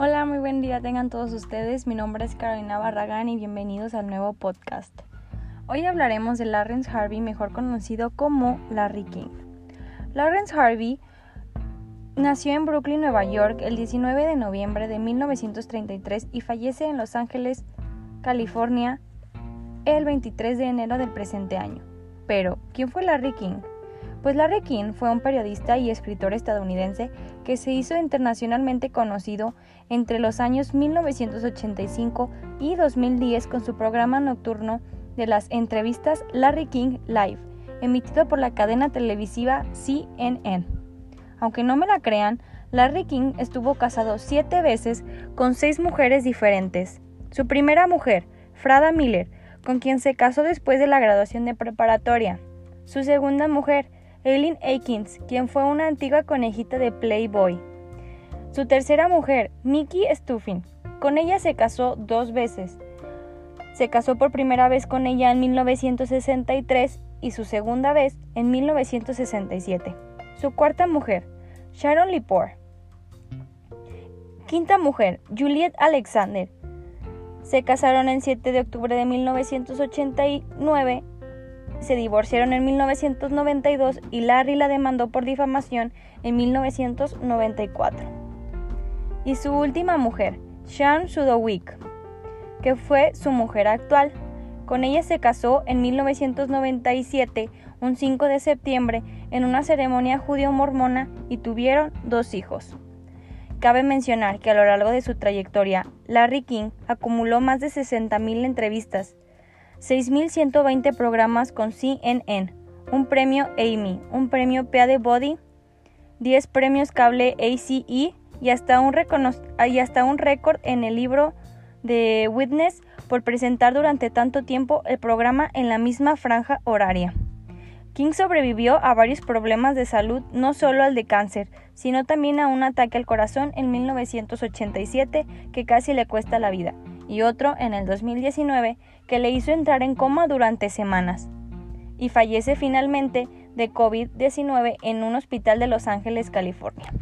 Hola, muy buen día tengan todos ustedes. Mi nombre es Carolina Barragán y bienvenidos al nuevo podcast. Hoy hablaremos de Lawrence Harvey, mejor conocido como Larry King. Lawrence Harvey nació en Brooklyn, Nueva York, el 19 de noviembre de 1933 y fallece en Los Ángeles, California, el 23 de enero del presente año. Pero, ¿quién fue Larry King? Pues Larry King fue un periodista y escritor estadounidense que se hizo internacionalmente conocido entre los años 1985 y 2010 con su programa nocturno de las entrevistas Larry King Live, emitido por la cadena televisiva CNN. Aunque no me la crean, Larry King estuvo casado siete veces con seis mujeres diferentes. Su primera mujer, Frada Miller, con quien se casó después de la graduación de preparatoria. Su segunda mujer, Eileen Aikins, quien fue una antigua conejita de Playboy. Su tercera mujer, Mickey Stuffin, con ella se casó dos veces. Se casó por primera vez con ella en 1963 y su segunda vez en 1967. Su cuarta mujer, Sharon Lepore. Quinta mujer, Juliet Alexander, se casaron el 7 de octubre de 1989, se divorciaron en 1992 y Larry la demandó por difamación en 1994. Y su última mujer, Sean Sudowick, que fue su mujer actual. Con ella se casó en 1997, un 5 de septiembre, en una ceremonia judío-mormona y tuvieron dos hijos. Cabe mencionar que a lo largo de su trayectoria, Larry King acumuló más de 60.000 entrevistas, 6.120 programas con CNN, un premio Amy, un premio Body, 10 premios cable ACE y hasta un, y hasta un récord en el libro de Witness por presentar durante tanto tiempo el programa en la misma franja horaria. King sobrevivió a varios problemas de salud, no solo al de cáncer, sino también a un ataque al corazón en 1987 que casi le cuesta la vida, y otro en el 2019 que le hizo entrar en coma durante semanas. Y fallece finalmente de COVID-19 en un hospital de Los Ángeles, California.